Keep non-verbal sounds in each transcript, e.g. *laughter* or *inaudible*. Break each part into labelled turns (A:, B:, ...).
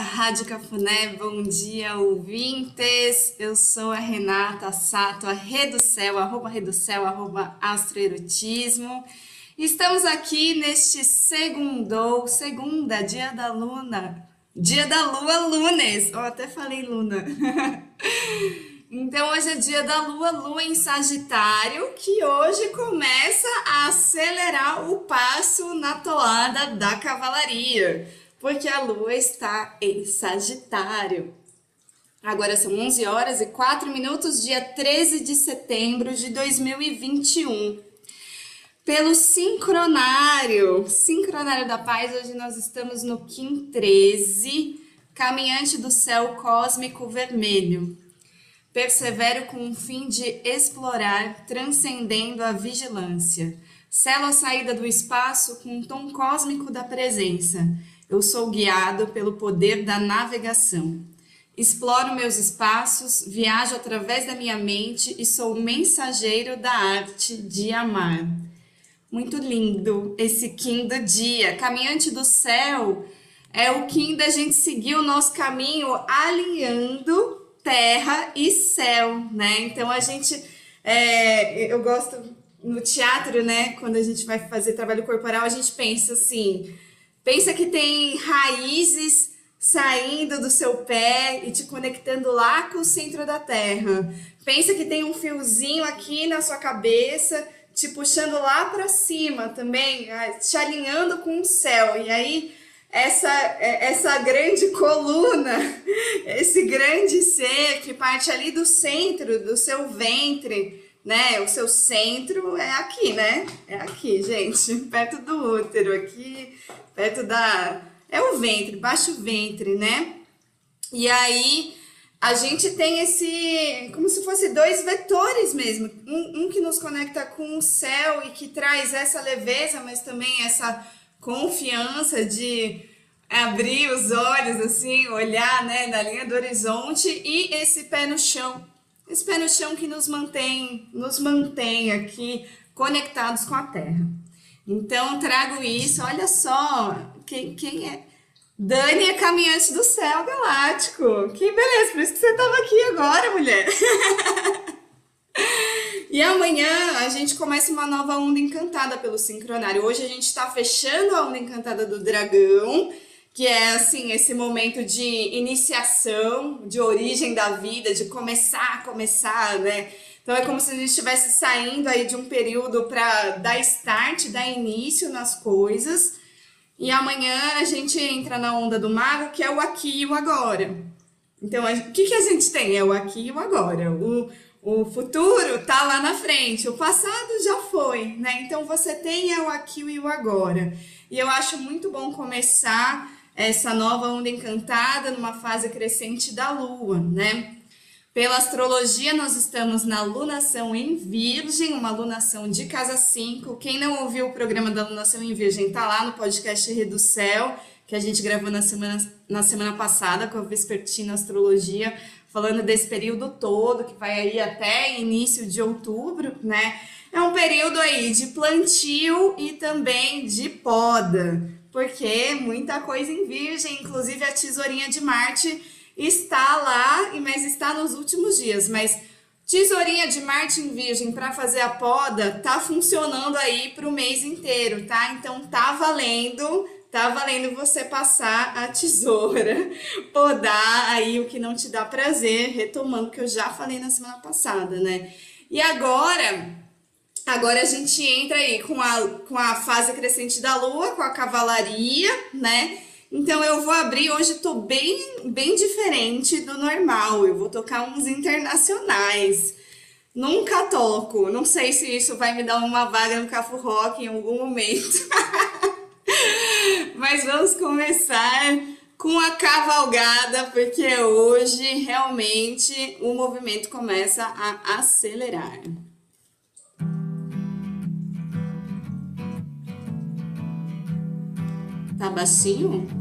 A: Rádio Cafuné, bom dia, ouvintes. Eu sou a Renata Sato, a Reducel, arroba Reducel, arroba Astroerotismo. Estamos aqui neste segundo, segunda, dia da luna, dia da lua, lunes. Eu até falei luna. *laughs* Então hoje é dia da lua, lua em Sagitário, que hoje começa a acelerar o passo na toada da cavalaria porque a lua está em Sagitário. Agora são 11 horas e 4 minutos, dia 13 de setembro de 2021. Pelo sincronário, sincronário da paz, hoje nós estamos no Kim 13, caminhante do céu cósmico vermelho. Persevero com o fim de explorar, transcendendo a vigilância. Selo a saída do espaço com um tom cósmico da presença eu sou guiado pelo poder da navegação. Exploro meus espaços, viajo através da minha mente e sou mensageiro da arte de amar. Muito lindo esse Kim do dia. Caminhante do céu é o Kim da gente seguir o nosso caminho alinhando terra e céu, né? Então a gente, é, eu gosto no teatro, né? Quando a gente vai fazer trabalho corporal, a gente pensa assim Pensa que tem raízes saindo do seu pé e te conectando lá com o centro da terra. Pensa que tem um fiozinho aqui na sua cabeça te puxando lá para cima também, te alinhando com o céu. E aí essa é, essa grande coluna, *laughs* esse grande ser que parte ali do centro do seu ventre, né? O seu centro é aqui, né? É aqui, gente, *laughs* perto do útero, aqui, perto da. É o ventre, baixo ventre, né? E aí a gente tem esse. como se fosse dois vetores mesmo. Um, um que nos conecta com o céu e que traz essa leveza, mas também essa confiança de abrir os olhos, assim, olhar né, na linha do horizonte e esse pé no chão esse pé no chão que nos mantém, nos mantém aqui conectados com a Terra. Então, trago isso. Olha só, quem, quem é? Dani é caminhante do céu galáctico. Que beleza, por isso que você estava aqui agora, mulher. *laughs* e amanhã a gente começa uma nova onda encantada pelo sincronário. Hoje a gente está fechando a onda encantada do dragão que é assim esse momento de iniciação, de origem da vida, de começar, começar, né? Então é como se a gente estivesse saindo aí de um período para dar start, dar início nas coisas. E amanhã a gente entra na onda do mago, que é o aqui e o agora. Então, o que, que a gente tem? É o aqui e o agora. O, o futuro tá lá na frente, o passado já foi, né? Então você tem é o aqui e o agora. E eu acho muito bom começar essa nova onda encantada numa fase crescente da Lua, né? Pela astrologia, nós estamos na lunação em Virgem, uma lunação de casa 5. Quem não ouviu o programa da lunação em Virgem, tá lá no podcast Rei do Céu, que a gente gravou na semana, na semana passada com a Vespertina Astrologia, falando desse período todo, que vai aí até início de outubro, né? É um período aí de plantio e também de poda porque muita coisa em Virgem, inclusive a tesourinha de Marte está lá, mas está nos últimos dias. Mas tesourinha de Marte em Virgem para fazer a poda tá funcionando aí para o mês inteiro, tá? Então tá valendo, tá valendo você passar a tesoura, *laughs* podar aí o que não te dá prazer, retomando o que eu já falei na semana passada, né? E agora Agora a gente entra aí com a, com a fase crescente da lua, com a cavalaria, né? Então eu vou abrir, hoje tô bem, bem diferente do normal, eu vou tocar uns internacionais. Nunca toco, não sei se isso vai me dar uma vaga no Cafu Rock em algum momento. *laughs* Mas vamos começar com a cavalgada, porque hoje realmente o movimento começa a acelerar. Tá baixinho?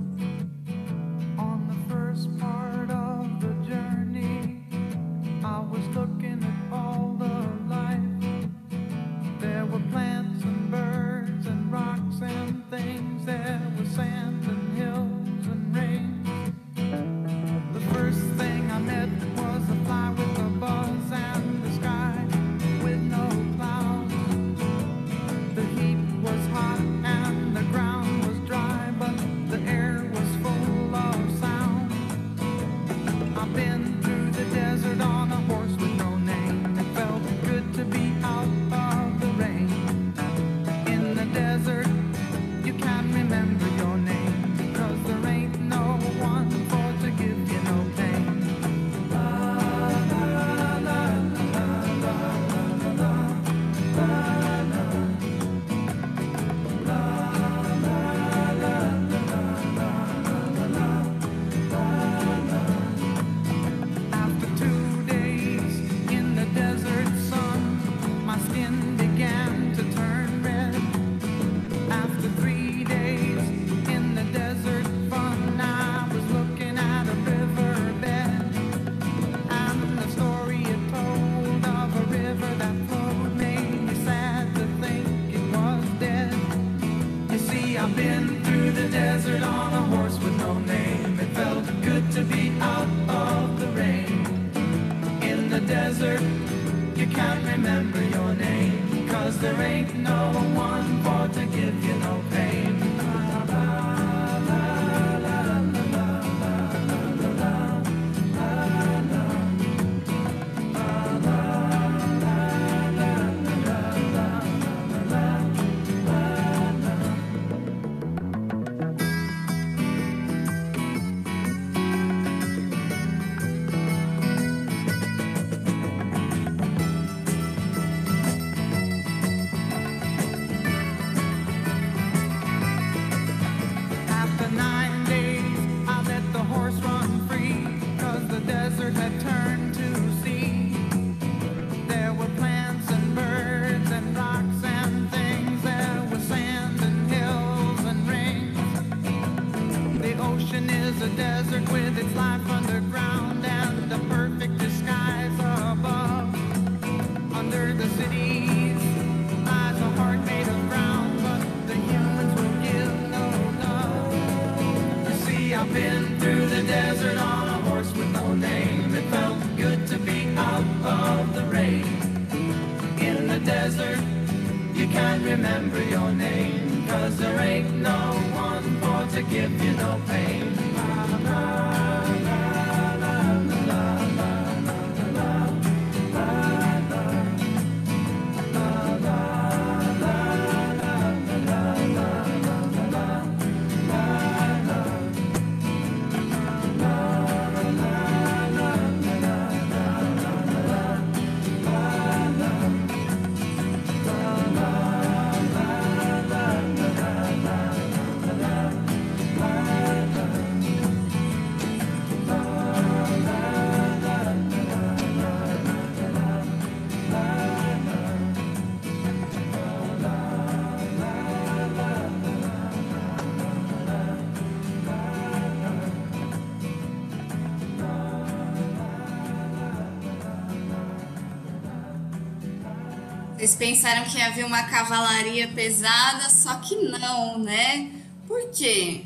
A: Pensaram que havia uma cavalaria pesada, só que não, né? Por quê?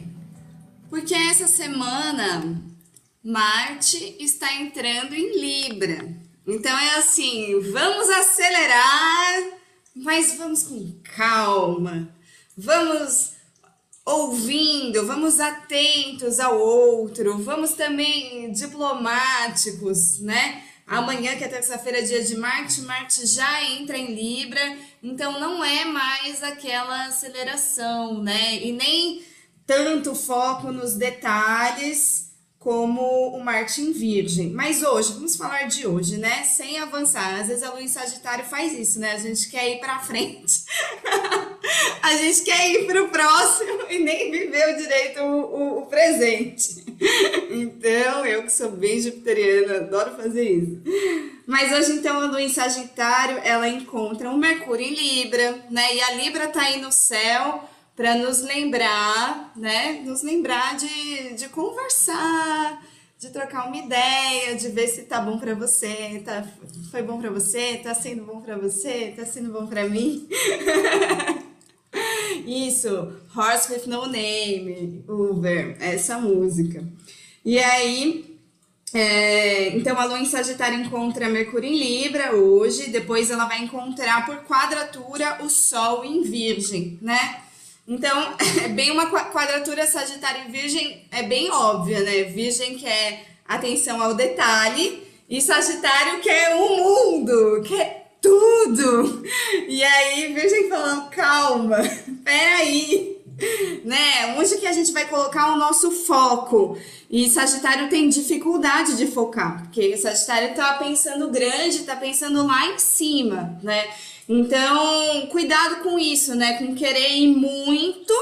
A: Porque essa semana Marte está entrando em Libra. Então é assim, vamos acelerar, mas vamos com calma. Vamos ouvindo, vamos atentos ao outro, vamos também diplomáticos, né? Amanhã, que é terça-feira, é dia de Marte, Marte já entra em Libra, então não é mais aquela aceleração, né? E nem tanto foco nos detalhes como o Marte em Virgem. Mas hoje, vamos falar de hoje, né? Sem avançar. Às vezes a Lua em Sagitário faz isso, né? A gente quer ir para frente. *laughs* a gente quer ir para o próximo e nem viveu direito o, o, o presente. *laughs* então, eu que sou bem jupiteriana, adoro fazer isso. Mas hoje, então, a Lua em Sagitário, ela encontra um Mercúrio em Libra, né? E a Libra tá aí no céu para nos lembrar, né? Nos lembrar de, de conversar, de trocar uma ideia, de ver se tá bom para você, tá, foi bom para você, tá sendo bom para você, tá sendo bom para mim. *laughs* Isso, Horse with No Name, Uber, essa música. E aí, é, então a Lua em Sagitário encontra Mercúrio em Libra hoje, depois ela vai encontrar por quadratura o Sol em Virgem, né? Então, *laughs* é bem uma quadratura Sagitário em Virgem, é bem óbvia, né? Virgem quer atenção ao detalhe e Sagitário quer o mundo, quer tudo. E aí, Virgem falando, calma, *laughs* peraí, né? Onde que a gente vai colocar o nosso foco? E Sagitário tem dificuldade de focar, porque Sagitário tá pensando grande, tá pensando lá em cima, né? Então, cuidado com isso, né? Com querer ir muito,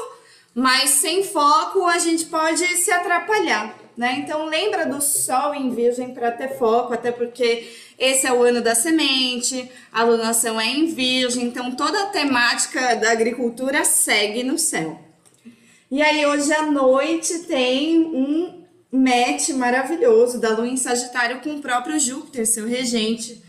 A: mas sem foco a gente pode se atrapalhar, né? Então, lembra do Sol em Virgem para ter foco, até porque Esse é o ano da semente, a lunação é em virgem, então toda a temática da agricultura segue no céu. E aí hoje à noite tem um match maravilhoso da lua em Sagitário com o próprio Júpiter, seu regente,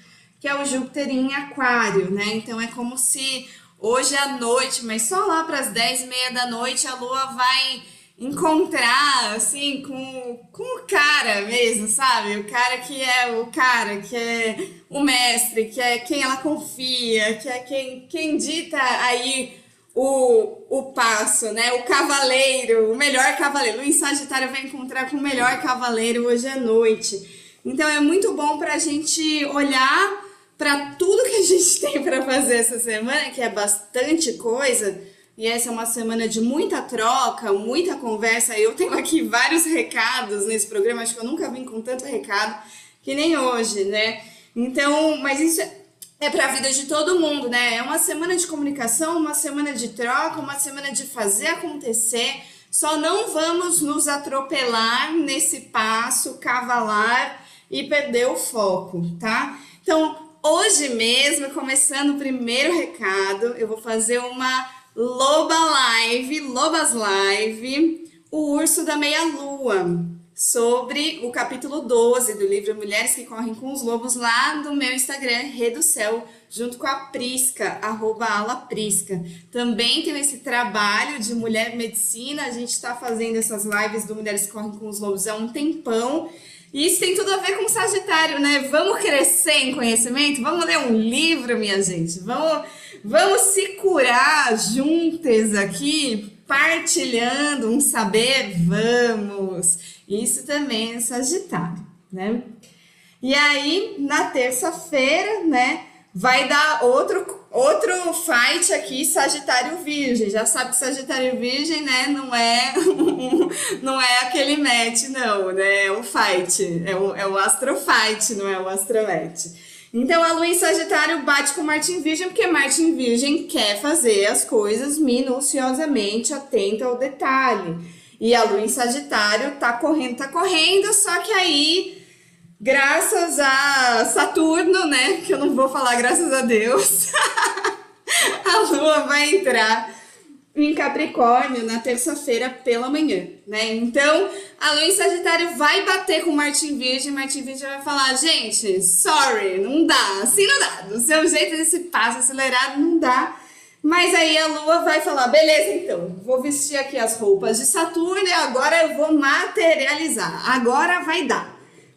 A: que é o Júpiter em Aquário, né? Então é como se hoje à noite, mas só lá para as 10 e meia da noite, a lua vai encontrar, assim, com, com o cara mesmo, sabe? O cara que é o cara, que é o mestre, que é quem ela confia, que é quem, quem dita aí o, o passo, né? O cavaleiro, o melhor cavaleiro. O Sagitário vai encontrar com o melhor cavaleiro hoje à noite. Então é muito bom para a gente olhar para tudo que a gente tem para fazer essa semana, que é bastante coisa e essa é uma semana de muita troca, muita conversa. Eu tenho aqui vários recados nesse programa, acho que eu nunca vim com tanto recado que nem hoje, né? Então, mas isso é para a vida de todo mundo, né? É uma semana de comunicação, uma semana de troca, uma semana de fazer acontecer. Só não vamos nos atropelar nesse passo, cavalar e perder o foco, tá? Então, hoje mesmo, começando o primeiro recado, eu vou fazer uma Loba Live, Lobas Live, O Urso da Meia Lua, sobre o capítulo 12 do livro Mulheres que Correm com os Lobos, lá no meu Instagram, Redo Céu, junto com a Prisca, arroba ala Prisca. Também tem esse trabalho de mulher medicina, a gente está fazendo essas lives do Mulheres que Correm com os Lobos há um tempão. E isso tem tudo a ver com Sagitário, né? Vamos crescer em conhecimento? Vamos ler um livro, minha gente? Vamos Vamos se curar juntas aqui, partilhando um saber? Vamos! Isso também é Sagitário, né? E aí, na terça-feira, né, vai dar outro outro fight aqui, Sagitário Virgem. Já sabe que Sagitário Virgem, né, não é *laughs* não é aquele match, não, né? É um fight, é o, é o astro fight, não é o astro match. Então a lua em Sagitário bate com Marte em Virgem, porque Marte em Virgem quer fazer as coisas minuciosamente, atenta ao detalhe. E a lua em Sagitário tá correndo, tá correndo, só que aí, graças a Saturno, né, que eu não vou falar graças a Deus, *laughs* a lua vai entrar em Capricórnio na terça-feira pela manhã, né? Então, a lua em Sagitário vai bater com Martin Virgem, Martin Virgem vai falar, gente, sorry, não dá, assim não dá, do seu jeito desse passo acelerado não dá. Mas aí a lua vai falar, beleza então, vou vestir aqui as roupas de Saturno e agora eu vou materializar, agora vai dar.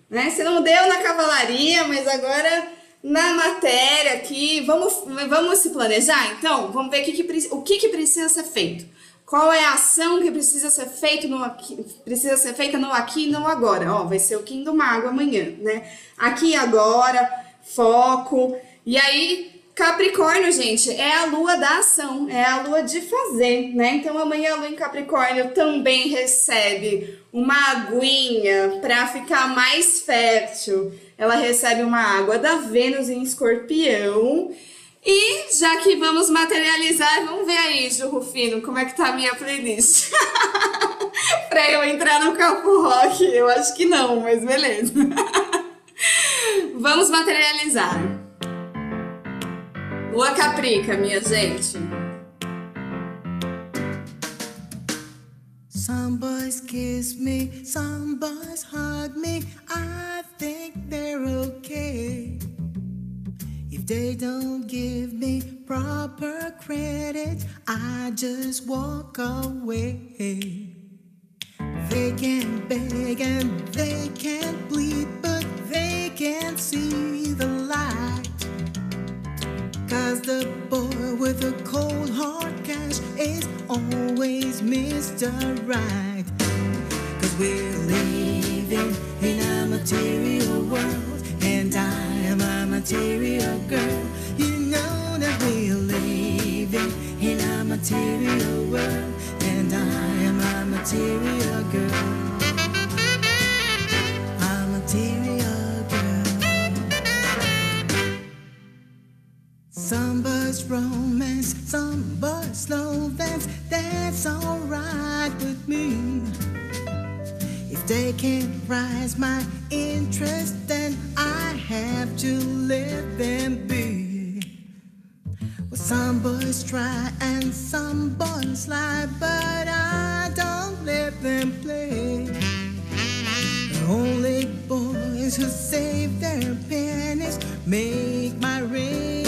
A: Né? Você não deu na cavalaria, mas agora na matéria aqui. Vamos, vamos se planejar? Então, vamos ver o que, que, o que, que precisa ser feito. Qual é a ação que precisa ser, feito no aqui, precisa ser feita no aqui e no agora? Ó, vai ser o Kim do Mago amanhã, né? Aqui e agora, foco. E aí, Capricórnio, gente, é a lua da ação, é a lua de fazer, né? Então amanhã a lua em Capricórnio também recebe uma aguinha para ficar mais fértil. Ela recebe uma água da Vênus em Escorpião. E já que vamos materializar, vamos ver aí, Ju Rufino, como é que tá a minha playlist. *laughs* pra eu entrar no campo rock, eu acho que não, mas beleza. *laughs* vamos materializar. Lua Caprica, minha gente. Some boys kiss me, some boys hug me. I think they're okay. If they don't give me proper credit, I just walk away. They can beg and they can plead, but they can't see the light. Cause the boy with a cold hard cash is always Mr. Right. Cause we're living in a material world, and I am a material girl. You know that we're living in a material world, and I am a material girl. Romance, some buzz slow dance, that's alright with me. If they can't rise my interest, then I have
B: to live and be. Well, some boys try and some boys lie, but I don't let them play. The only boys who save their pennies make my rainy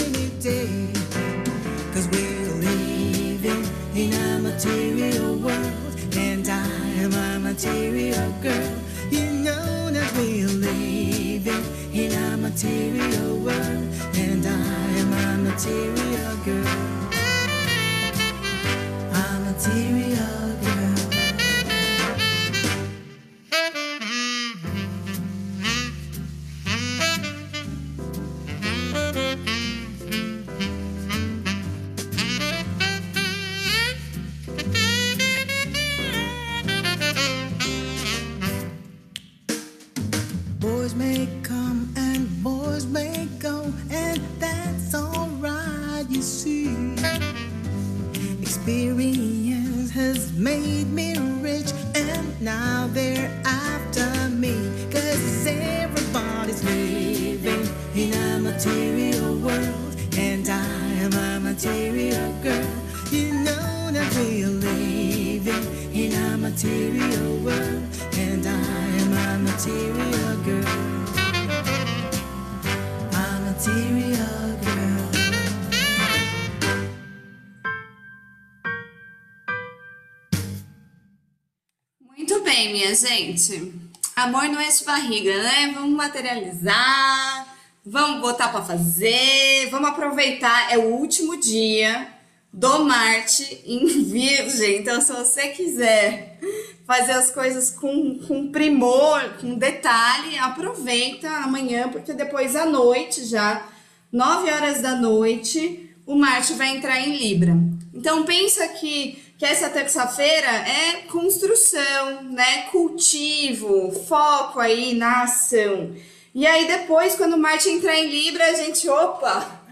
A: gente. Amor não é de barriga, né? Vamos materializar, vamos botar pra fazer, vamos aproveitar. É o último dia do Marte em Virgem. Então, se você quiser fazer as coisas com, com primor, com detalhe, aproveita amanhã, porque depois à noite já, 9 horas da noite, o Marte vai entrar em Libra. Então pensa que, que essa terça-feira é construção, né? Cultivo, foco aí na ação. E aí depois, quando Marte entrar em Libra, a gente, opa,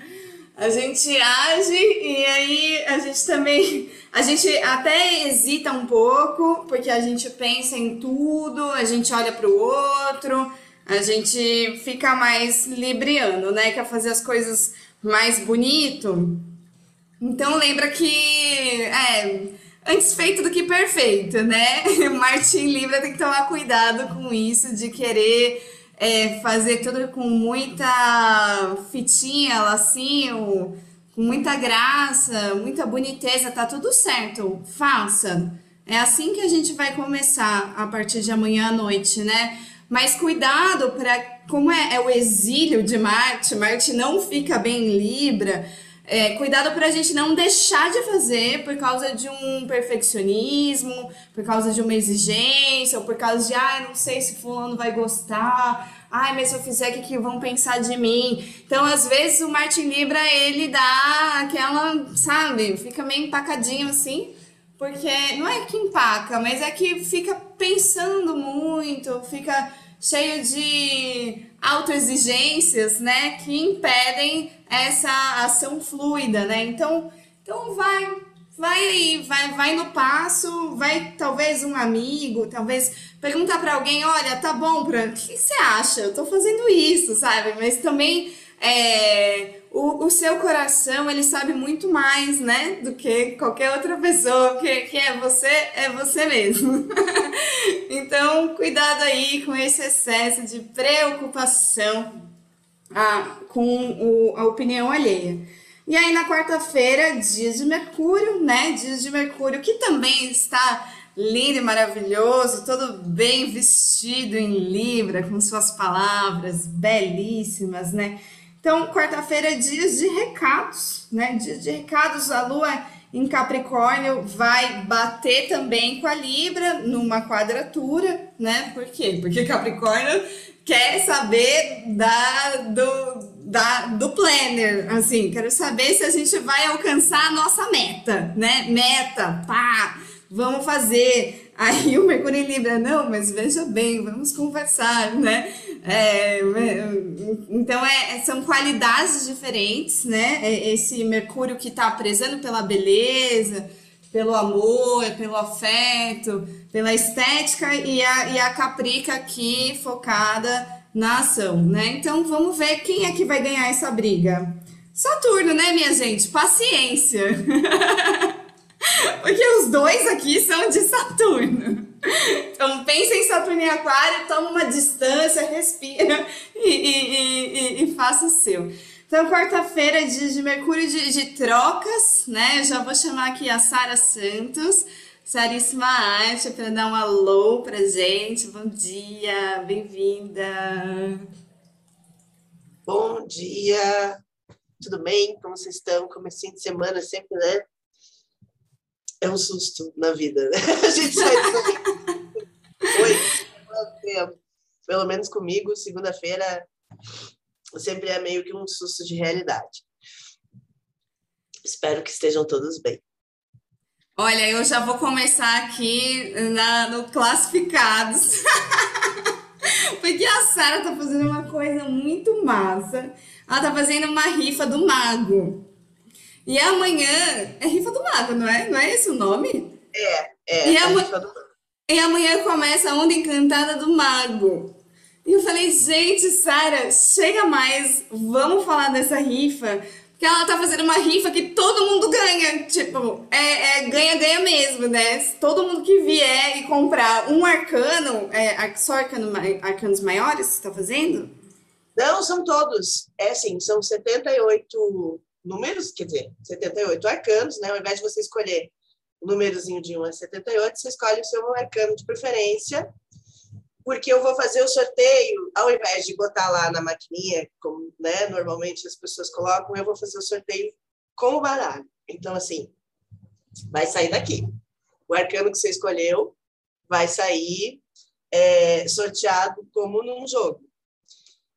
A: a gente age e aí a gente também, a gente até hesita um pouco, porque a gente pensa em tudo, a gente olha para o outro, a gente fica mais libriano, né? Quer fazer as coisas mais bonito. Então lembra que é antes feito do que perfeito, né? *laughs* Martin Libra tem que tomar cuidado com isso de querer é, fazer tudo com muita fitinha, lacinho, com muita graça, muita boniteza, tá tudo certo. Faça. É assim que a gente vai começar a partir de amanhã à noite, né? Mas cuidado para como é, é o exílio de Marte, Marte não fica bem em Libra. É, cuidado para a gente não deixar de fazer por causa de um perfeccionismo, por causa de uma exigência, ou por causa de, ah, não sei se fulano vai gostar, ai, mas se eu fizer, o que, que vão pensar de mim? Então, às vezes, o Martin Libra, ele dá aquela, sabe, fica meio empacadinho assim, porque não é que empaca, mas é que fica pensando muito, fica cheio de autoexigências, né, que impedem essa ação fluida, né? Então, então vai, vai aí, vai, vai no passo, vai talvez um amigo, talvez perguntar para alguém, olha, tá bom, pra, o que, que você acha? Eu tô fazendo isso, sabe? Mas também é, o, o seu coração, ele sabe muito mais, né, do que qualquer outra pessoa, que, que é você, é você mesmo. *laughs* então, cuidado aí com esse excesso de preocupação ah, com o, a opinião alheia. E aí, na quarta-feira, dia de Mercúrio, né, dia de Mercúrio, que também está lindo e maravilhoso, todo bem vestido em Libra, com suas palavras belíssimas, né? Então, quarta-feira é dia de recados, né? Dia de recados, a lua em Capricórnio vai bater também com a Libra numa quadratura, né? Por quê? Porque Capricórnio quer saber da, do, da, do planner, assim, quero saber se a gente vai alcançar a nossa meta, né? Meta, pá, vamos fazer. Aí o Mercúrio Libra, não, mas veja bem, vamos conversar, né? É, então é, são qualidades diferentes, né? É esse Mercúrio que está prezando pela beleza, pelo amor, pelo afeto, pela estética e a, e a Caprica aqui focada na ação, né? Então vamos ver quem é que vai ganhar essa briga. Saturno, né, minha gente? Paciência. *laughs* Porque os dois aqui são de Saturno. Então pensa em Saturno e Aquário, toma uma distância, respira *laughs* e, e, e, e faça o seu. Então, quarta-feira de, Mercúrio de, de, trocas, né? Eu já vou chamar aqui a Sara Santos, Saríssima Arte, para dar um alô pra gente. Bom dia, bem-vinda.
C: Bom dia, tudo bem? Como vocês estão? Comecinho de semana sempre, né? É um susto na vida, né? *laughs* A gente sai Oi, *laughs* pelo menos comigo, segunda-feira sempre é meio que um susto de realidade. Espero que estejam todos bem.
A: Olha, eu já vou começar aqui na, no classificados. *laughs* Porque a Sara tá fazendo uma coisa muito massa. Ela tá fazendo uma rifa do mago. E amanhã é rifa do mago, não é? Não é esse o nome?
C: É, é.
A: E, ama... e amanhã começa a onda encantada do mago. E eu falei, gente, Sara, chega mais, vamos falar dessa rifa. Porque ela tá fazendo uma rifa que todo mundo ganha. Tipo, é, é ganha-ganha mesmo, né? Todo mundo que vier e comprar um arcano, é, só arcano, arcanos maiores você tá fazendo?
C: Não, são todos. É assim, são 78 números, quer dizer, 78 arcanos, né? Ao invés de você escolher o númerozinho de 1 a 78, você escolhe o seu arcano de preferência porque eu vou fazer o sorteio, ao invés de botar lá na maquininha, como né, normalmente as pessoas colocam, eu vou fazer o sorteio com o baralho. Então, assim, vai sair daqui. O arcano que você escolheu vai sair é, sorteado como num jogo.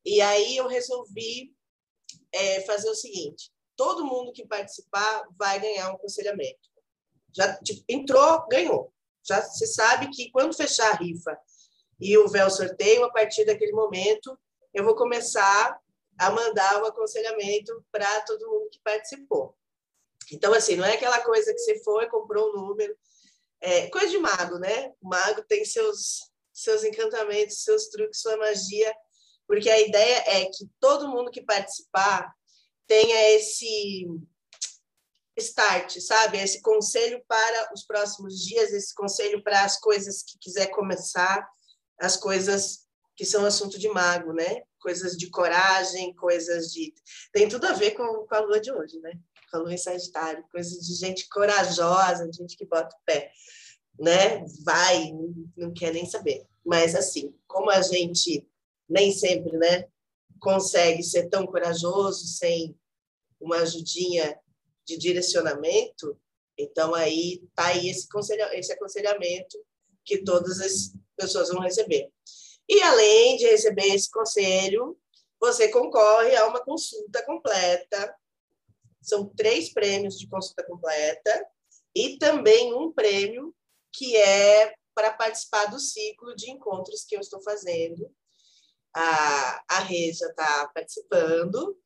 C: E aí eu resolvi é, fazer o seguinte: todo mundo que participar vai ganhar um aconselhamento. Já tipo, entrou, ganhou. Já se sabe que quando fechar a rifa e o sorteio, a partir daquele momento, eu vou começar a mandar o aconselhamento para todo mundo que participou. Então, assim, não é aquela coisa que você foi, comprou um número. É coisa de mago, né? O mago tem seus, seus encantamentos, seus truques, sua magia, porque a ideia é que todo mundo que participar tenha esse start, sabe? Esse conselho para os próximos dias, esse conselho para as coisas que quiser começar, as coisas que são assunto de mago, né? Coisas de coragem, coisas de. Tem tudo a ver com, com a lua de hoje, né? Com a lua em Sagitário, coisas de gente corajosa, gente que bota o pé, né? Vai, não quer nem saber. Mas, assim, como a gente nem sempre, né? Consegue ser tão corajoso sem uma ajudinha de direcionamento, então aí tá aí esse, esse aconselhamento que todas as pessoas vão receber. E além de receber esse conselho, você concorre a uma consulta completa. São três prêmios de consulta completa e também um prêmio que é para participar do ciclo de encontros que eu estou fazendo. A, a Rê já está participando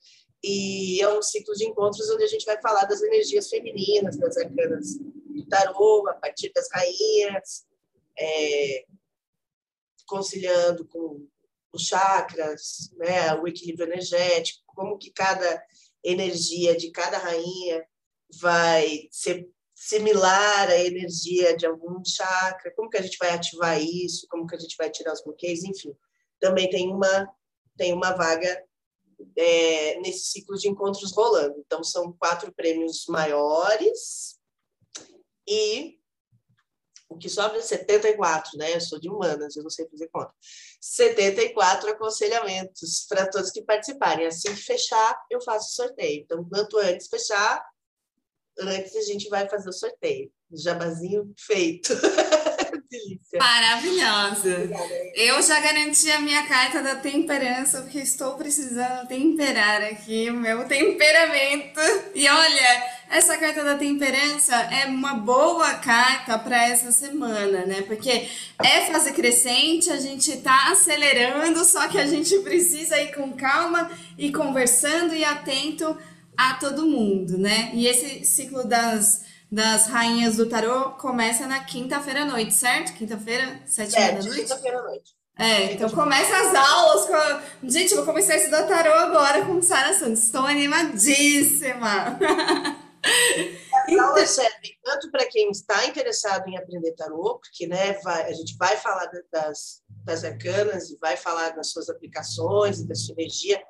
C: e é um ciclo de encontros onde a gente vai falar das energias femininas, das arcanas do tarô, a partir das rainhas, é, conciliando com os chakras, né, o equilíbrio energético, como que cada energia de cada rainha vai ser similar à energia de algum chakra, como que a gente vai ativar isso, como que a gente vai tirar os bloqueios, enfim. Também tem uma tem uma vaga é, nesse ciclo de encontros rolando. Então são quatro prêmios maiores e o que sobra é 74, né? Eu sou de humanas, eu não sei fazer conta. 74 aconselhamentos para todos que participarem. Assim que fechar, eu faço o sorteio. Então, quanto antes fechar, antes a gente vai fazer o sorteio. Jabazinho feito. *laughs*
A: Delícia. Maravilhosa. Eu já garanti a minha carta da temperança, porque estou precisando temperar aqui o meu temperamento. E olha, essa carta da temperança é uma boa carta para essa semana, né? Porque é fase crescente, a gente tá acelerando, só que a gente precisa ir com calma e conversando e atento a todo mundo, né? E esse ciclo das, das rainhas do tarô começa na quinta-feira à noite, certo? Quinta-feira, sete da noite?
C: Quinta-feira à noite.
A: É, então começa as aulas com a... Gente, vou começar a estudar tarô agora com Sara Santos. Estou animadíssima! *laughs*
C: As aulas servem tanto para quem está interessado em aprender tarô, porque né, vai, a gente vai falar das, das arcanas e vai falar das suas aplicações e da sua energia.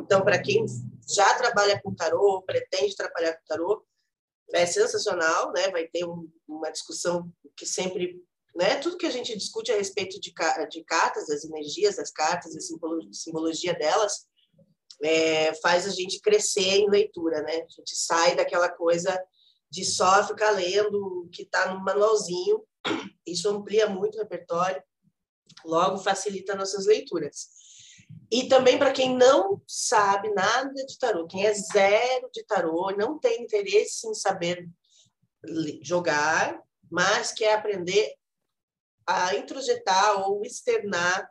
C: Então, para quem já trabalha com tarô, pretende trabalhar com tarô, é sensacional, né? Vai ter um, uma discussão que sempre, né? Tudo que a gente discute a respeito de, de cartas, das energias das cartas, a simbologia delas, é, faz a gente crescer em leitura, né? A gente sai daquela coisa de só ficar lendo o que está no manualzinho. Isso amplia muito o repertório, logo facilita nossas leituras. E também para quem não sabe nada de tarô, quem é zero de tarô, não tem interesse em saber jogar, mas quer aprender a introjetar ou externar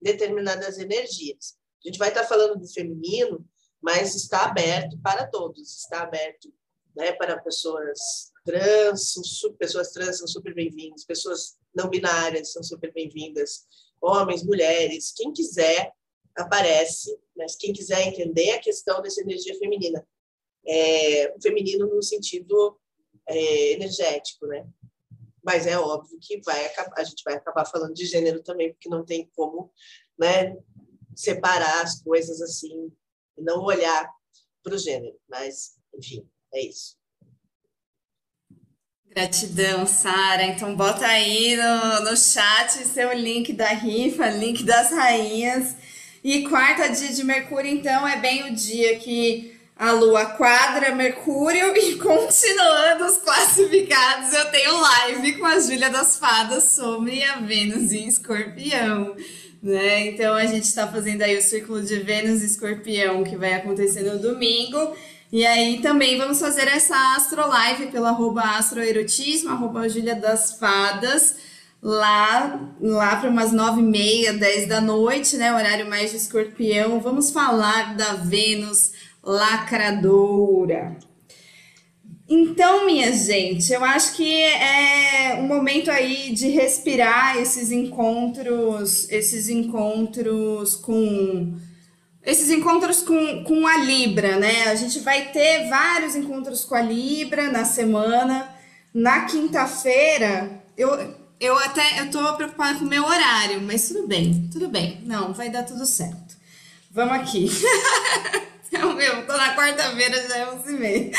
C: determinadas energias. A gente vai estar falando do feminino, mas está aberto para todos, está aberto né, para pessoas trans, pessoas trans são super bem-vindas, pessoas não binárias são super bem-vindas, homens, mulheres, quem quiser aparece, mas quem quiser entender a questão dessa energia feminina, é, feminino no sentido é, energético, né? Mas é óbvio que vai acabar, a gente vai acabar falando de gênero também, porque não tem como, né, separar as coisas assim e não olhar para o gênero. Mas, enfim, é isso.
A: Gratidão, Sara. Então bota aí no, no chat seu link da rifa, link das rainhas. E quarta dia de Mercúrio, então, é bem o dia que a Lua quadra Mercúrio e *laughs* continuando os classificados, eu tenho live com a Júlia das Fadas sobre a Vênus em Escorpião. Né? Então a gente está fazendo aí o círculo de Vênus e Escorpião que vai acontecer no domingo. E aí também vamos fazer essa astro live pelo arroba astroerotismo, arroba Júlia das Fadas lá, lá para umas nove e meia, dez da noite, né? Horário mais de escorpião. Vamos falar da Vênus lacradora. Então, minha gente, eu acho que é um momento aí de respirar esses encontros, esses encontros com esses encontros com, com a Libra, né? A gente vai ter vários encontros com a Libra na semana. Na quinta-feira, eu, eu até eu tô preocupada com o meu horário, mas tudo bem, tudo bem. Não, vai dar tudo certo. Vamos aqui. *laughs* *laughs* Então, meu, tô na quarta-feira, já é 11 e meia.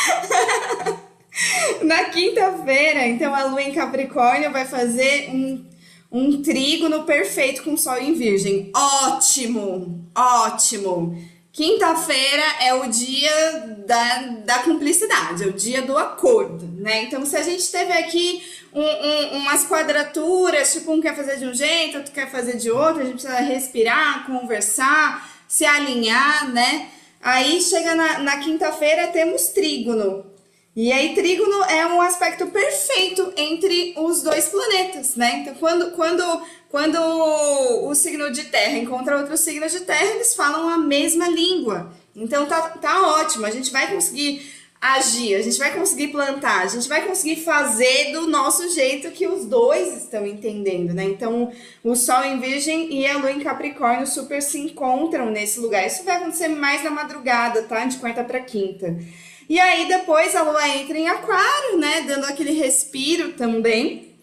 A: *laughs* na quinta-feira, então, a lua em Capricórnio vai fazer um, um trígono perfeito com o sol em Virgem. Ótimo, ótimo. Quinta-feira é o dia da, da cumplicidade, é o dia do acordo, né? Então, se a gente teve aqui um, um, umas quadraturas, tipo, um quer fazer de um jeito, outro quer fazer de outro, a gente precisa respirar, conversar, se alinhar, né? Aí chega na, na quinta-feira, temos trígono. E aí, trígono é um aspecto perfeito entre os dois planetas, né? Então, quando, quando, quando o signo de terra encontra outro signo de terra, eles falam a mesma língua. Então, tá, tá ótimo, a gente vai conseguir agir, a gente vai conseguir plantar, a gente vai conseguir fazer do nosso jeito que os dois estão entendendo, né? Então, o Sol em Virgem e a Lua em Capricórnio super se encontram nesse lugar. Isso vai acontecer mais na madrugada, tá? De quarta para quinta. E aí depois a Lua entra em Aquário, né? Dando aquele respiro também.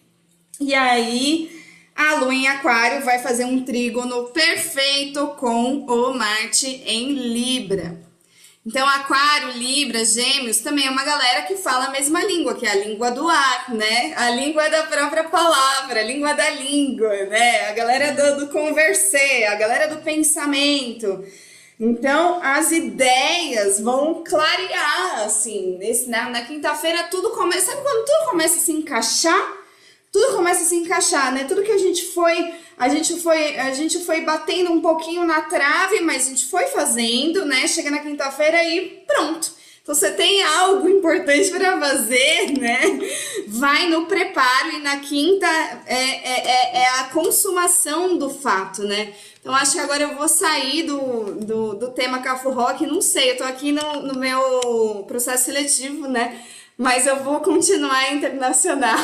A: E aí a Lua em Aquário vai fazer um trígono perfeito com o Marte em Libra. Então, Aquário, Libra, Gêmeos também é uma galera que fala a mesma língua, que é a língua do ar, né? A língua da própria palavra, a língua da língua, né? A galera do, do a galera do pensamento. Então, as ideias vão clarear, assim, nesse, na, na quinta-feira tudo começa. Sabe quando tudo começa a se encaixar? Tudo começa a se encaixar, né? Tudo que a gente foi a gente foi, a gente foi batendo um pouquinho na trave, mas a gente foi fazendo, né? Chega na quinta-feira e pronto. Então você tem algo importante para fazer, né? Vai no preparo e na quinta é, é, é, é, a consumação do fato, né? Então acho que agora eu vou sair do, do, do tema Cafu Rock, não sei, eu tô aqui no, no meu processo seletivo, né? Mas eu vou continuar internacional.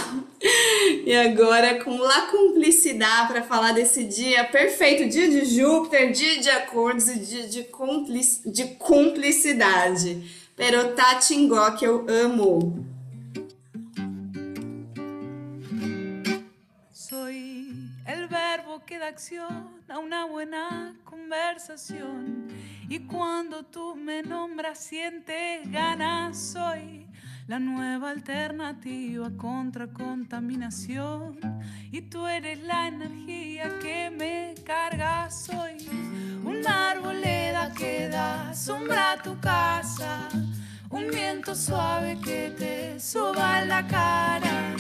A: E agora com La Cumplicidade para falar desse dia perfeito, dia de Júpiter, dia de acordos e dia de, cumplic, de cumplicidade. Pero Tatingó que eu amo.
D: Soy el verbo que da acción a una buena conversación. Y cuando tú me nombras, sientes ganas. Soy la nueva alternativa contra contaminación. Y tú eres la energía que me carga. Soy una arboleda que da sombra a tu casa. Un viento suave que te soba la cara.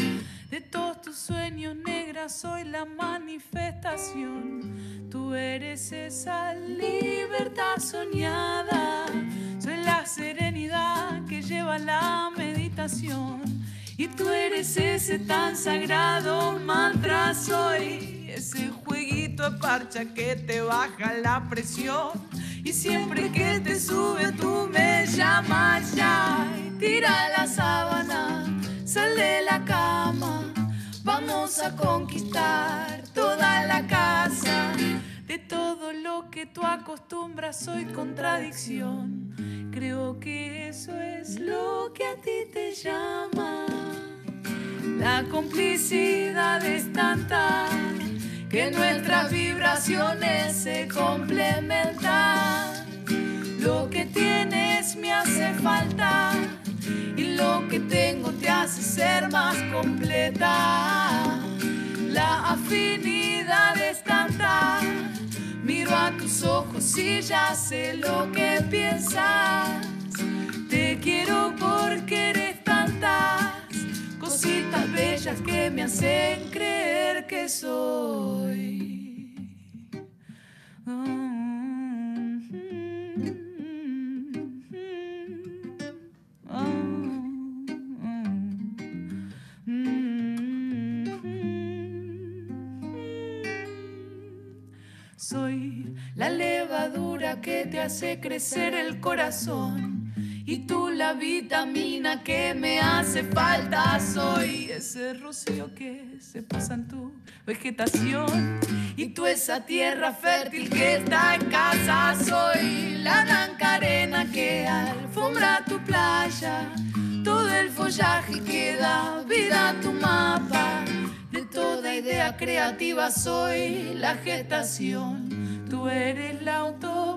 D: De todos tus sueños negras soy la manifestación. Tú eres esa libertad soñada. Soy la serenidad que lleva la meditación. Y tú eres ese tan sagrado mantra. Soy ese jueguito de parcha que te baja la presión. Y siempre que te sube tú me llamas ya. Y tira la sábana, sal de la cama. Vamos a conquistar toda la casa. De todo lo que tú acostumbras soy contradicción. Creo que eso es lo que a ti te llama. La complicidad es tanta que nuestras vibraciones se complementan. Lo que tienes me hace falta y lo que tengo te hace ser más completa. La afinidad es tanta. Miro a tus ojos y ya sé lo que piensas. Te quiero porque eres tantas cositas bellas que me hacen creer que soy. Crecer el corazón. Y tú la vitamina que me hace falta. Soy ese rocío que se posa en tu vegetación. Y tú esa tierra fértil que está en casa. Soy la blanca arena que alfombra tu playa. Todo el follaje que da vida a tu mapa. De toda idea creativa soy la gestación. Tú eres la utopía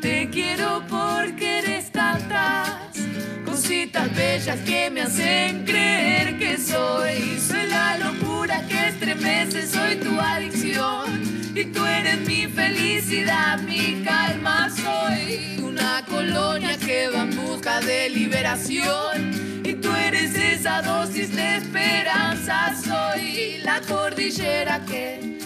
D: Te quiero porque eres tantas cositas bellas que me hacen creer que soy. Soy la locura que estremece, soy tu adicción. Y tú eres mi felicidad, mi calma. Soy una colonia que va en busca de liberación. Y tú eres esa dosis de esperanza. Soy la cordillera que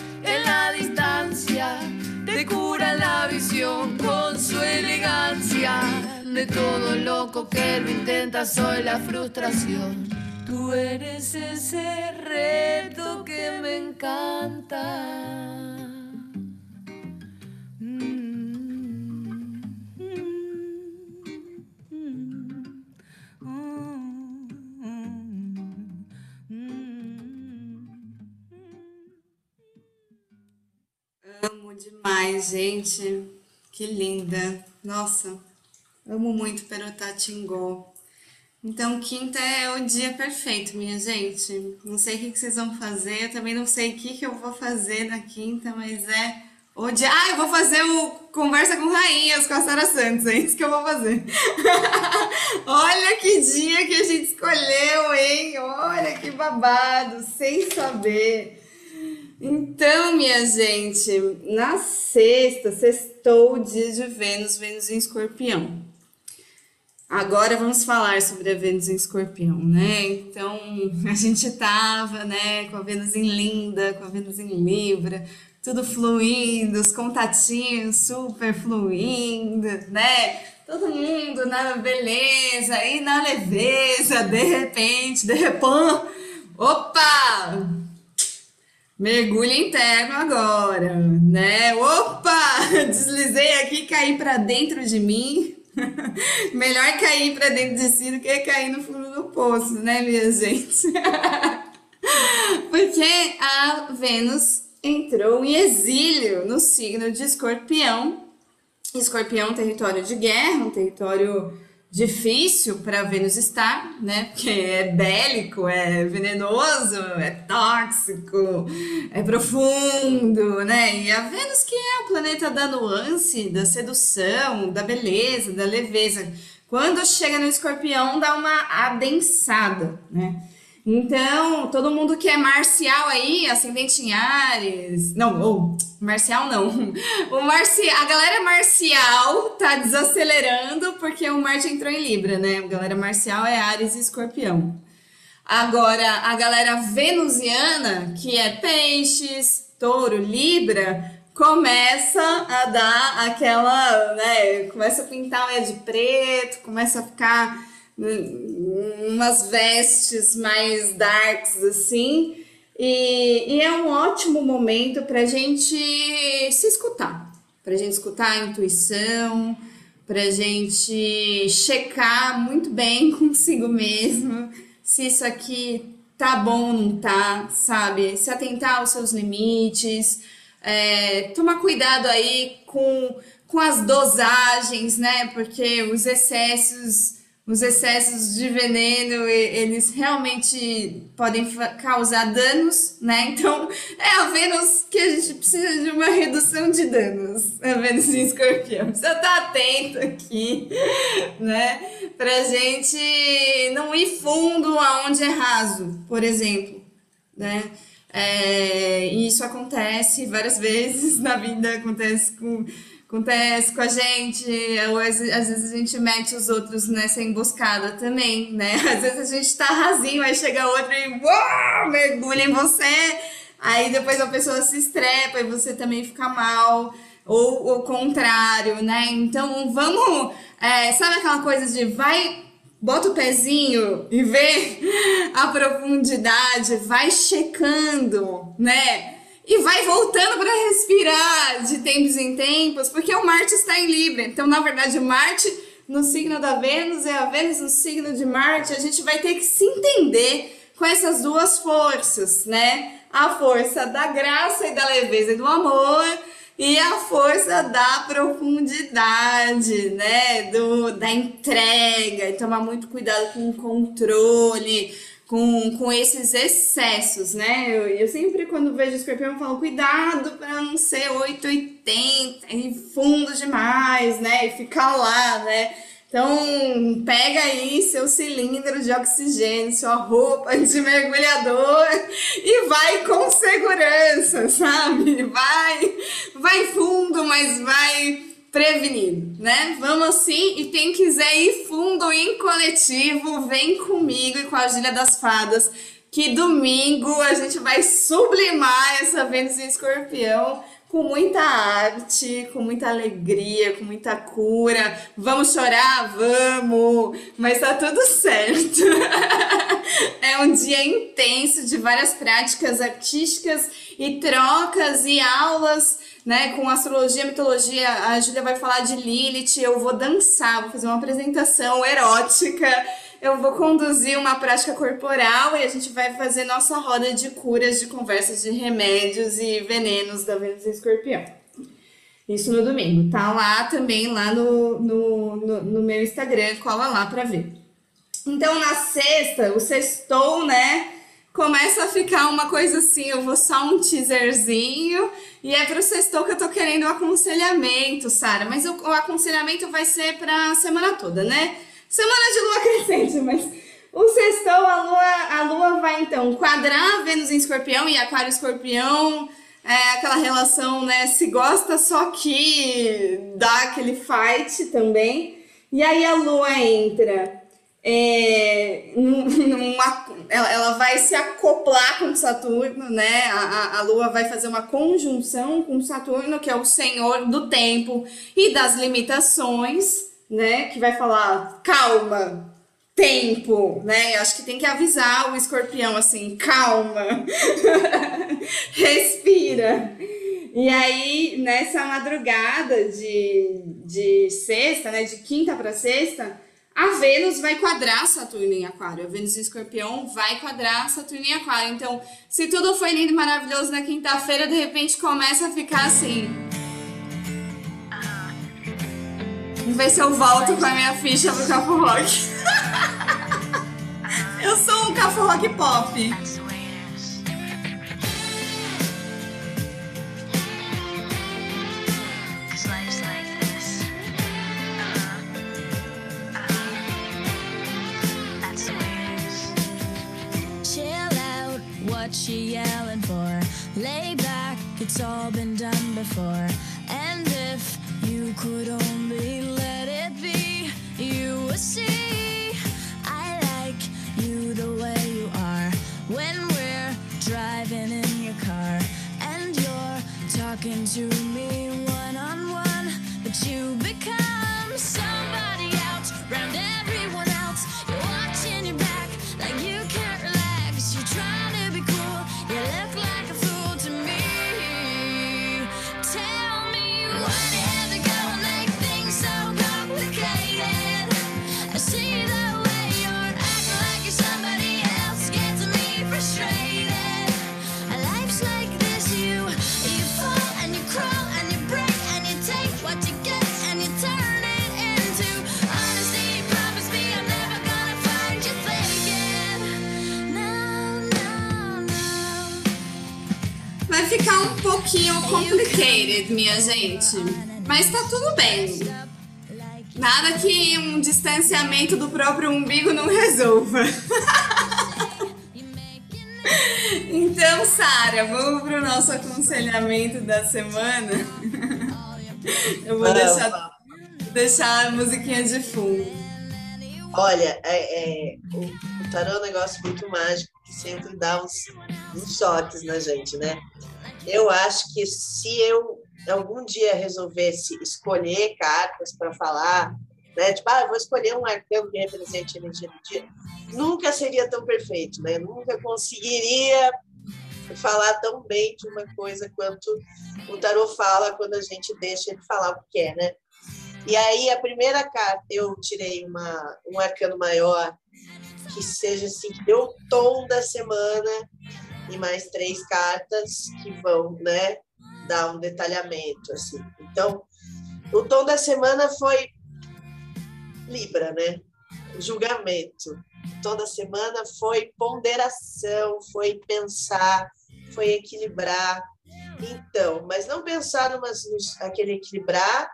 D: todo loco que lo intenta, soy la frustración. Tú eres ese reto que me encanta.
A: Amo demais, gente. Que linda. Nossa, amo muito Perotatingó. Então, quinta é o dia perfeito, minha gente. Não sei o que vocês vão fazer, eu também não sei o que eu vou fazer na quinta, mas é o dia. Ah, eu vou fazer o Conversa com Rainhas com a Sara Santos, é isso que eu vou fazer. *laughs* Olha que dia que a gente escolheu, hein? Olha que babado, sem saber. Então, minha gente, na sexta, sextou o dia de Vênus, Vênus em escorpião. Agora vamos falar sobre a Vênus em Escorpião, né? Então, *laughs* a gente tava, né, com a Vênus em Linda, com a Vênus em Libra, tudo fluindo, os contatinhos super fluindo, né? Todo mundo na beleza e na leveza, de repente, de repente, *laughs* opa! Mergulho interno agora, né? Opa! *laughs* Deslizei aqui, caí para dentro de mim *laughs* Melhor cair para dentro de si do que cair no fundo do poço, né, minha gente? *laughs* Porque a Vênus entrou em exílio no signo de Escorpião. Escorpião território de guerra, um território difícil para Vênus estar, né? Porque é bélico, é venenoso, é tóxico, é profundo, né? E a Vênus que é o planeta da nuance, da sedução, da beleza, da leveza. Quando chega no Escorpião, dá uma adensada, né? Então, todo mundo que é marcial aí, ascendente em Ares. Não, ou marcial não. O marci, a galera marcial tá desacelerando porque o Marte entrou em Libra, né? A galera marcial é Ares e Escorpião. Agora, a galera venusiana, que é Peixes, Touro, Libra, começa a dar aquela, né? Começa a pintar unha de preto, começa a ficar umas vestes mais darks assim. E, e é um ótimo momento para a gente se escutar, para a gente escutar a intuição, para a gente checar muito bem *laughs* consigo mesmo se isso aqui tá bom ou não tá, sabe? Se atentar aos seus limites, é, tomar cuidado aí com, com as dosagens, né? Porque os excessos os excessos de veneno, eles realmente podem causar danos, né? *laughs* Então, é a Vênus que a gente precisa de uma redução de danos, a Vênus em escorpião. Precisa estar atento aqui, *laughs* né? Pra gente não ir fundo aonde é raso, por exemplo, né? É, e isso acontece várias *laughs* vezes na vida, acontece com acontece com a gente, ou às, às, vezes a gente mete os outros nessa emboscada também, né? *laughs* Às vezes a gente tá rasinho, aí chega outro e uau, mergulha em você, aí depois a pessoa se estrepa e você também fica mal, ou o contrário, né? Então vamos, é, sabe aquela coisa de vai bota o pezinho e vê *laughs* a profundidade, vai checando, né? E vai voltando para respirar de tempos em tempos, porque o Marte está em Libra. Então, na verdade, Marte no signo da Vênus e a Vênus no signo de Marte, a gente vai ter que se entender com essas duas forças, né? A força da graça e da leveza e do amor e a força da profundidade, né? Do, da entrega e tomar muito cuidado com o controle com, com esses excessos, né? Eu, eu sempre, quando vejo escorpião, falo, cuidado para não ser 880 e fundo demais, né? E ficar lá, né? Então, pega aí seu cilindro de oxigênio, sua roupa de mergulhador e vai com segurança, sabe? Vai, vai fundo, mas vai prevenido, né? Vamos assim, e quem quiser ir fundo em coletivo, vem comigo e com a Gília das Fadas, que domingo a gente vai sublimar essa Vênus em Escorpião com muita arte, com muita alegria, com muita cura. Vamos chorar? Vamos! Mas tá tudo certo. *laughs* é um dia intenso de várias práticas artísticas e trocas e aulas né, com astrologia, mitologia, a Júlia vai falar de Lilith, eu vou dançar, vou fazer uma apresentação erótica, eu vou conduzir uma prática corporal e a gente vai fazer nossa roda de curas, de conversas de remédios e venenos da Vênus Escorpião. Isso no domingo. Tá lá também, lá no, no, no, no meu Instagram, cola lá pra ver. Então, na sexta, o sextou, né? Começa a ficar uma coisa assim, eu vou só um teaserzinho, e é pro sextou que eu tô querendo o aconselhamento, Sara, mas o, o, aconselhamento vai ser pra semana toda, né? Semana de lua *laughs* crescente, mas o sextou, a lua, a lua vai então quadrar Vênus em escorpião e aquário escorpião, é aquela relação, né, se gosta, só que dá aquele fight também, E aí a Lua entra é, numa, *laughs* ela, ela, vai se acoplar com Saturno, né? A, a, Lua vai fazer uma conjunção com Saturno, que é o senhor do tempo e das limitações, né? Que vai falar, calma, tempo, né? Acho que tem que avisar o escorpião assim, calma, *laughs* respira. E aí, nessa madrugada de, de sexta, né? De quinta para sexta, a Vênus vai quadrar Saturno em Aquário. A Vênus em Escorpião vai quadrar Saturno em Aquário. Então, se tudo foi lindo e maravilhoso na quinta-feira, de repente começa a ficar assim. Vamos ver se eu volto com a minha ficha pro Capo Rock. *laughs* eu sou um Capo Rock pop. She yelling for? Lay back, it's all been done before. And if you could only minha gente. Mas tá tudo bem. Nada que um distanciamento do próprio umbigo não resolva. *laughs* Então, Sara, vamos pro nosso aconselhamento da semana. *laughs* Eu vou deixar, deixar a musiquinha de fundo.
C: Olha, é, é, o, o tarô é um negócio muito mágico que sempre dá uns, uns choques na gente, né? Eu acho que se eu algum dia resolvesse escolher cartas para falar, né? Tipo, ah, vou escolher um arcano que represente a energia do dia, nunca seria tão perfeito, né? Nunca conseguiria falar tão bem de uma coisa quanto o tarô fala quando a gente deixa ele falar o que quer, né? E aí, a primeira carta, eu tirei uma, um arcano maior, que seja assim, que deu o tom da semana, e mais três cartas que vão, né, dar um detalhamento, assim. Então, o tom da semana foi Libra, né? Julgamento. O tom da semana foi ponderação, foi pensar, foi equilibrar. Então, mas não pensar numa, aquele equilibrar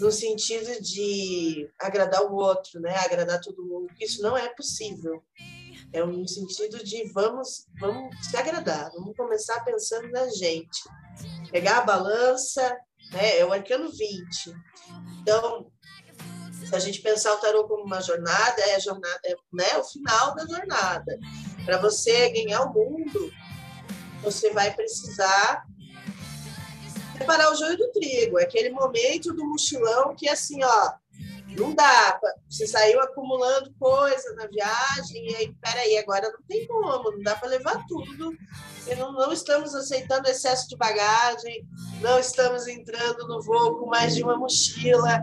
C: no sentido de agradar o outro, né? Agradar todo mundo, porque isso não é possível. É um sentido de vamos, vamos se agradar, vamos começar pensando na gente. Pegar a balança, né? É o arcano 20. Então, se a gente pensar o tarô como uma jornada, é a jornada, é, né, o final da jornada. Para você ganhar o mundo, você vai precisar separar o joio do trigo. É aquele momento do mochilão que, assim, ó, não dá. Você saiu acumulando coisa na viagem, e aí, peraí, agora não tem como, não dá para levar tudo. Não, não estamos aceitando excesso de bagagem, não estamos entrando no voo com mais de uma mochila,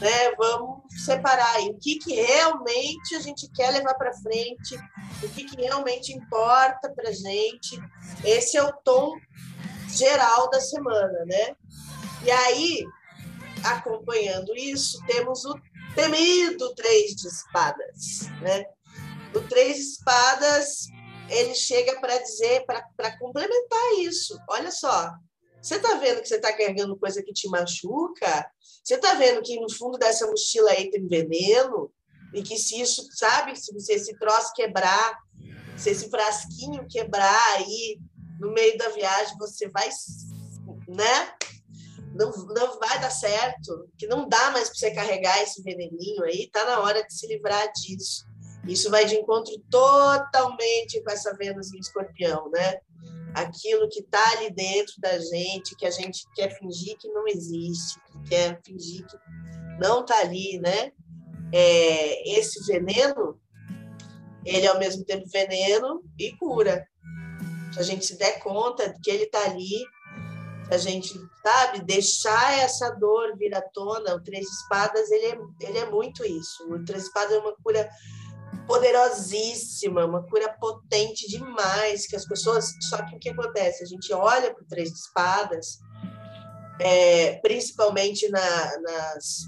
C: né? Vamos separar aí o que, que realmente a gente quer levar para frente, o que, que realmente importa para gente. Esse é o tom geral da semana, né? E aí, acompanhando isso, temos o temido Três de Espadas, né? O Três de Espadas, ele chega para dizer, para complementar isso. Olha só, você está vendo que você está carregando coisa que te machuca? Você está vendo que no fundo dessa mochila aí tem veneno? E que se isso, sabe, se você esse troço quebrar, se esse frasquinho quebrar aí no meio da viagem, você vai, né? Não, não vai dar certo, que não dá mais para você carregar esse veneninho aí, tá na hora de se livrar disso. Isso vai de encontro totalmente com essa Vênus em escorpião, né? Aquilo que está ali dentro da gente, que a gente quer fingir que não existe, que quer fingir que não está ali, né? É, esse veneno, ele é ao mesmo tempo veneno e cura. Se a gente se der conta de que ele está ali, a gente, sabe, deixar essa dor vir à tona, o Três Espadas, ele é, ele é muito isso. O Três Espadas é uma cura poderosíssima, uma cura potente demais, que as pessoas. Só que o que acontece? A gente olha para o Três Espadas, é, principalmente na, nas.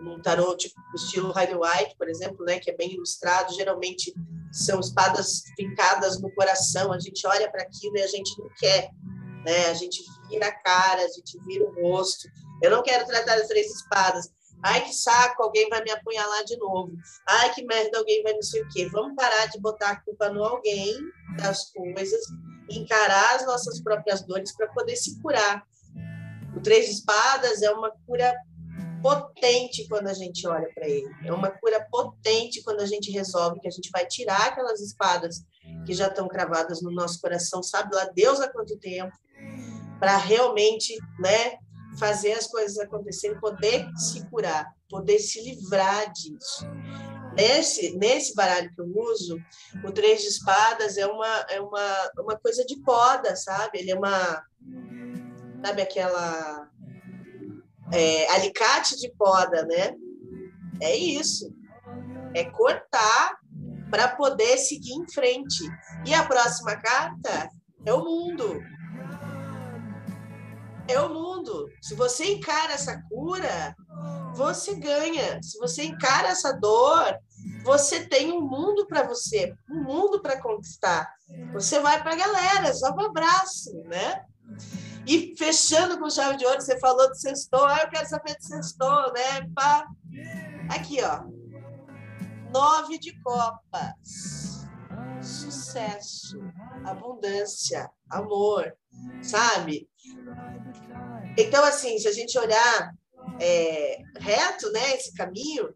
C: No, tarô, tipo, estilo Rider White, por exemplo, né, que é bem ilustrado, geralmente são espadas fincadas no coração, a gente olha para aquilo e a gente não quer, né? A gente vira a cara, a gente vira o rosto. Eu não quero tratar as três espadas, Ai, que saco, alguém vai me apunhalar de novo. Ai, que merda, alguém vai não sei o quê. Vamos parar de botar a culpa no alguém das coisas, encarar as nossas próprias dores para poder se curar. O Três Espadas é uma cura potente quando a gente olha para ele. É uma cura potente quando a gente resolve que a gente vai tirar aquelas espadas que já estão cravadas no nosso coração, sabe lá Deus há quanto tempo, para realmente, né, fazer as coisas acontecerem, poder se curar, poder se livrar disso. Nesse, nesse baralho que eu uso, o três de espadas é uma, é uma, uma coisa de poda, sabe? Ele é uma. Sabe aquela. É, alicate de poda, né? É isso. É cortar para poder seguir em frente. E a próxima carta é o mundo é o mundo. Se você encara essa cura, você ganha. Se você encara essa dor, você tem um mundo para você, um mundo para conquistar. Você vai para a galera, só para abraço, né? E fechando com chave de ouro, você falou do sextou, ah, eu quero saber do sextou, né? Pá. Aqui, ó. Nove de copas. Sucesso, abundância, amor, sabe? Então, assim, se a gente olhar é, reto, né, esse caminho,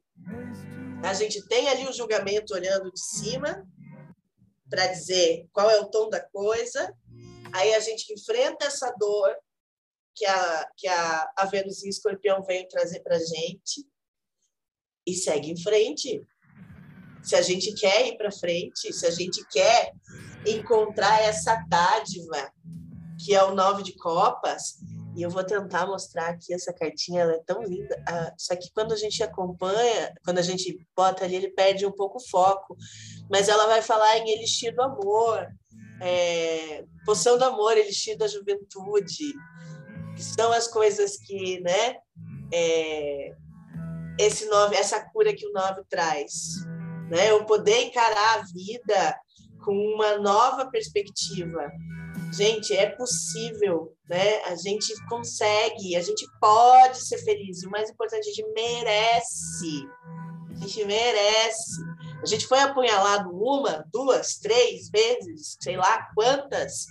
C: a gente tem ali o julgamento olhando de cima para dizer qual é o tom da coisa, aí a gente enfrenta essa dor que a, que a, a Vênus em Escorpião veio trazer para gente e segue em frente. Se a gente quer ir para frente, se a gente quer encontrar essa dádiva que é o nove de copas, e eu vou tentar mostrar aqui essa cartinha, ela é tão linda. Ah, só que quando a gente acompanha, quando a gente bota ali, ele perde um pouco o foco. Mas ela vai falar em elixir do amor, é, poção do amor, elixir da juventude, que são as coisas que, né, é, esse nove, essa cura que o nove traz. Né? Eu poder encarar a vida com uma nova perspectiva, Gente, é possível, né? A gente consegue, a gente pode ser feliz. O mais importante, a gente merece. A gente merece. A gente foi apunhalado uma, duas, três vezes, sei lá quantas,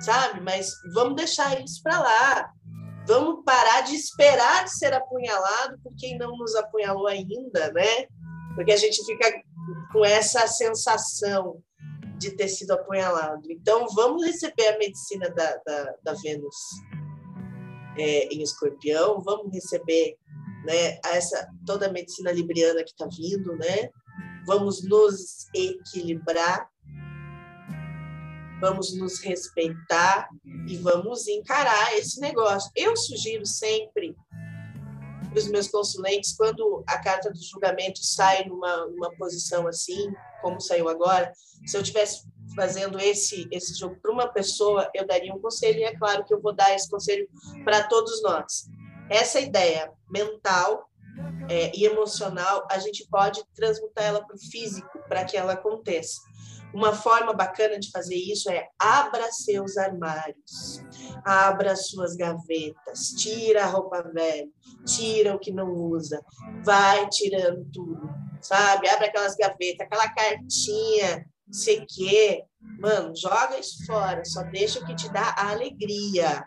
C: sabe? Mas vamos deixar isso para lá. Vamos parar de esperar de ser apunhalado por quem não nos apunhalou ainda, né? Porque a gente fica com essa sensação de ter sido apunhalado. Então, vamos receber a medicina da, da, da Vênus é, em escorpião, vamos receber né, essa, toda a medicina libriana que está vindo, né? vamos nos equilibrar, vamos nos respeitar e vamos encarar esse negócio. Eu sugiro sempre para os meus consulentes, quando a carta do julgamento sai numa, numa posição assim, como saiu agora, se eu tivesse fazendo esse esse jogo para uma pessoa, eu daria um conselho e é claro que eu vou dar esse conselho para todos nós. Essa ideia mental é, e emocional, a gente pode transmutar ela para o físico para que ela aconteça. Uma forma bacana de fazer isso é abra seus armários, abra suas gavetas, tira a roupa velha, tira o que não usa, vai tirando tudo, sabe? Abre aquelas gavetas, aquela cartinha sei que, mano, joga isso fora, só deixa o que te dá alegria.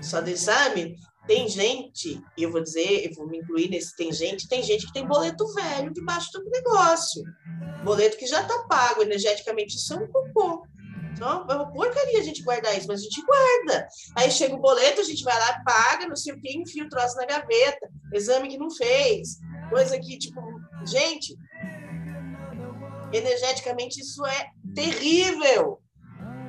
C: Só de, sabe? Tem gente, eu vou dizer, eu vou me incluir nesse tem gente, tem gente que tem boleto velho debaixo do negócio. Boleto que já está pago energeticamente, isso é um cocô. Então, é uma porcaria a gente guardar isso, mas a gente guarda. Aí chega o boleto, a gente vai lá, paga, não sei o quê, enfia o troço na gaveta, exame que não fez, coisa que, tipo, gente, energeticamente isso é terrível,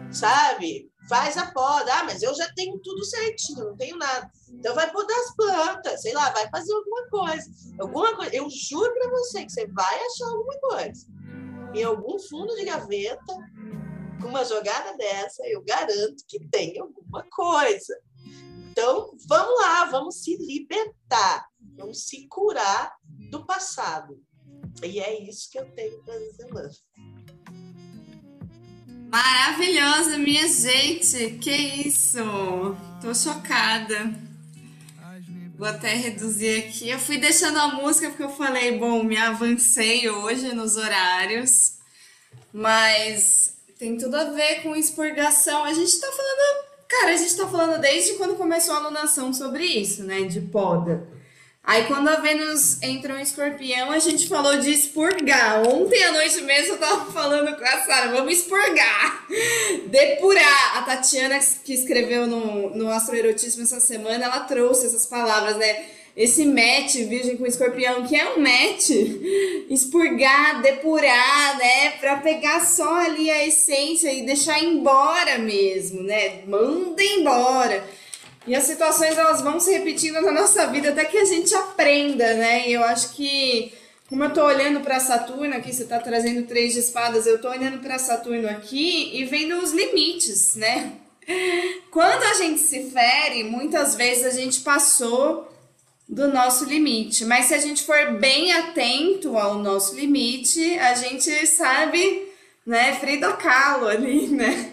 C: sabe? Faz a poda. Ah, mas eu já tenho tudo certinho, não tenho nada. Então vai podar as plantas, sei lá, vai fazer alguma coisa. Alguma coisa. Eu juro para você que você vai achar alguma coisa. Em algum fundo de gaveta, com uma jogada dessa, eu garanto que tem alguma coisa. Então, vamos lá, vamos se libertar, vamos se curar do passado. E é isso que eu tenho para dizer,
A: Maravilhosa, minha gente! Que isso! Tô chocada. Vou até reduzir aqui. Eu fui deixando a música porque eu falei, bom, me avancei hoje nos horários, mas tem tudo a ver com expurgação. A gente tá falando, cara, a gente tá falando desde quando começou a alunação sobre isso, né, de poda. Aí quando a Vênus entrou em escorpião, a gente falou de expurgar. Ontem à noite mesmo eu tava falando com a Sara, vamos expurgar, *laughs* depurar. A Tatiana, que escreveu no, no Astroerotismo essa semana, ela trouxe essas palavras, né? Esse match virgem com escorpião, que é um match, *laughs* expurgar, depurar, né? Pra pegar só ali a essência e deixar embora mesmo, né? Manda embora. E as situações elas vão se repetindo na nossa vida até que a gente aprenda, né? E eu acho que como eu tô olhando para Saturno aqui, você tá trazendo três de espadas, eu tô olhando para Saturno aqui e vendo os limites, né? Quando a gente se fere, muitas vezes a gente passou do nosso limite, mas se a gente for bem atento ao nosso limite, a gente sabe, né, Frida Kahlo ali, né?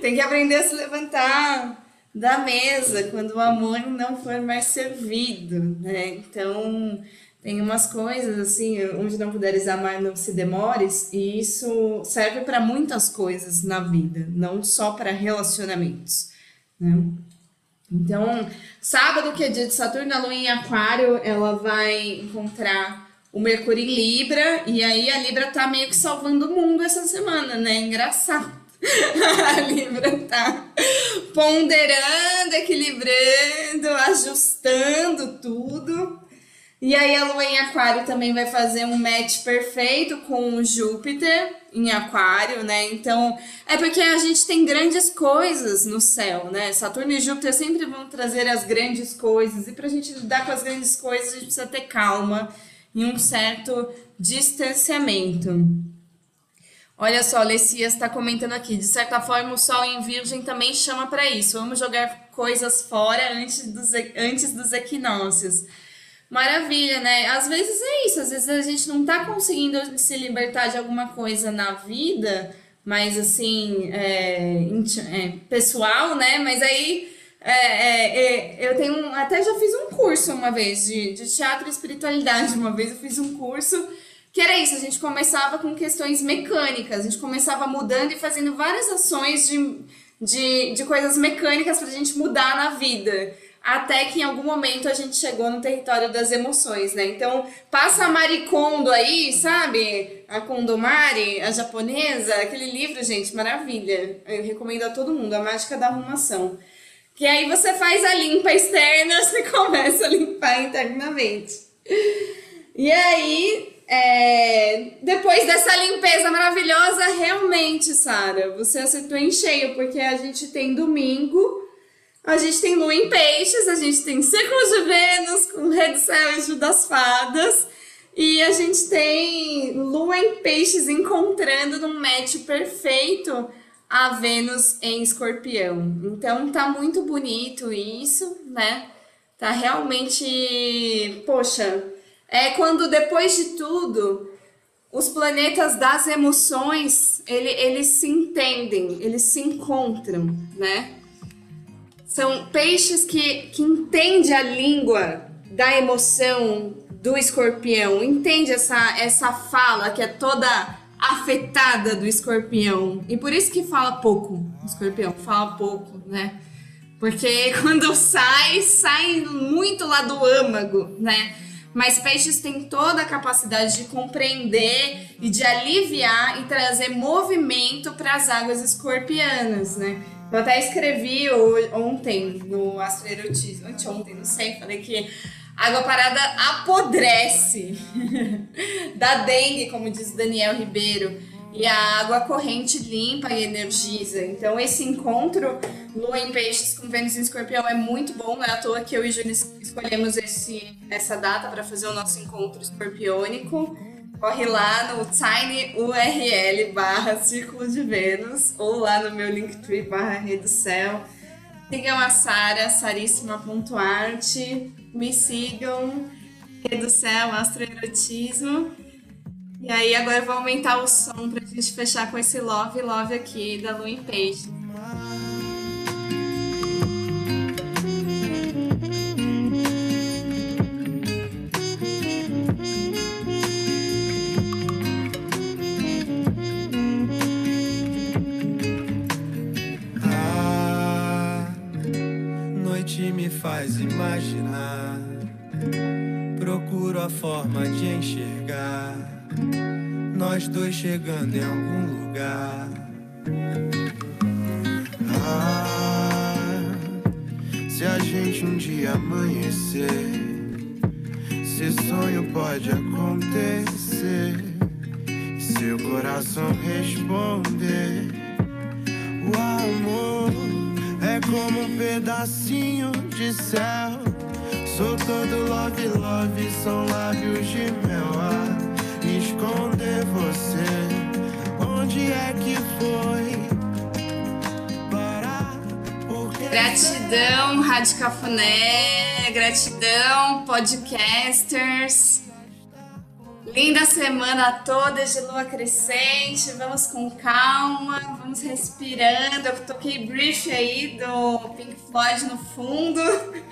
A: Tem que aprender a se levantar, da mesa quando o amor não for mais servido, né? Então, tem umas coisas assim, onde não puderes amar, não se demores, e isso serve para muitas coisas na vida, não só para relacionamentos, né? Então, sábado, que é dia de Saturno, a lua em Aquário, ela vai encontrar o Mercúrio em Libra, e aí a Libra tá meio que salvando o mundo essa semana, né? Engraçado. *laughs* a Libra tá ponderando, equilibrando, ajustando tudo. E aí a Lua em Aquário também vai fazer um match perfeito com o Júpiter em Aquário, né? Então, é porque a gente tem grandes coisas no céu, né? Saturno e Júpiter sempre vão trazer as grandes coisas, e pra gente lidar com as grandes coisas, a gente precisa ter calma e um certo distanciamento. Olha só, Lecias está comentando aqui. De certa forma, o Sol em Virgem também chama para isso. Vamos jogar coisas fora antes dos, antes dos equinócios. Maravilha, né? Às vezes é isso. Às vezes a gente não está conseguindo se libertar de alguma coisa na vida, mas assim, é, é, pessoal, né? Mas aí é, é, é, eu tenho um, até já fiz um curso uma vez de, de teatro e espiritualidade. *laughs* Uma vez eu fiz um curso que era isso, a gente começava com questões mecânicas, a gente começava mudando e fazendo várias ações de, de, de coisas mecânicas para a gente mudar na vida. Até que em algum momento a gente chegou no território das emoções, né? Então, passa a Maricondo aí, sabe? A Kondomari, a japonesa, aquele livro, gente, maravilha. Eu recomendo a todo mundo, A Mágica da Arrumação. Que aí você faz a limpa externa, *laughs* você começa a limpar internamente. E aí, é, depois dessa limpeza maravilhosa, realmente, Sara, você acertou em cheio, porque a gente tem domingo, a gente tem lua em peixes, a gente tem ciclo de Vênus com rei do céu e das fadas, e a gente tem lua em peixes encontrando num match perfeito a Vênus em escorpião. Então tá muito bonito isso, né? Tá realmente, poxa, é quando depois de tudo os planetas das emoções ele, eles se entendem, eles se encontram, né? São peixes que, que entendem a língua da emoção do escorpião, entende essa, essa fala que é toda afetada do escorpião. E por isso que fala pouco. O escorpião fala pouco, né? Porque *laughs* quando sai, sai muito lá do âmago, né? Mas peixes têm toda a capacidade de compreender e de aliviar e trazer movimento para as águas escorpianas, né? Eu até escrevi ontem no Astroerotismo, anteontem, não sei, falei que água parada apodrece *laughs* da dengue, como diz Daniel Ribeiro, e a água corrente limpa e energiza. Então esse encontro Lua em Peixes com Vênus em Escorpião é muito bom, não é à toa que eu e Júlia escolhemos esse, essa data para fazer o nosso encontro escorpiônico corre lá no tinyurl barra Círculo de Vênus ou lá no meu Linktree barra Rede do Céu. Sigam a Sara, saríssima.art. Me sigam, Rede do Céu, Astroerotismo. E aí agora eu vou aumentar o som pra gente fechar com esse Love Love aqui da Lua em
E: chegando em algum lugar.
A: Cafuné, gratidão, podcasters. Linda semana toda de lua crescente, vamos com calma, vamos respirando. Eu toquei brief aí do Pink Floyd no fundo,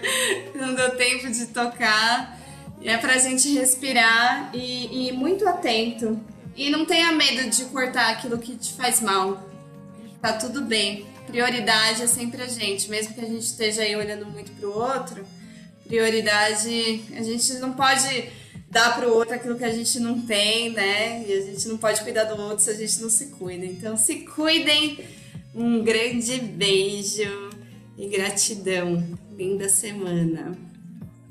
A: *laughs* não deu tempo de tocar. É pra gente respirar e, e muito atento. E não tenha medo de cortar aquilo que te faz mal. Tá tudo bem. Prioridade é sempre a gente, mesmo que a gente esteja aí olhando muito pro outro. Prioridade, a gente não pode dar para o outro aquilo que a gente não tem, né? E a gente não pode cuidar do outro se a gente não se cuida. Então, se cuidem. Um grande beijo e gratidão. Linda semana.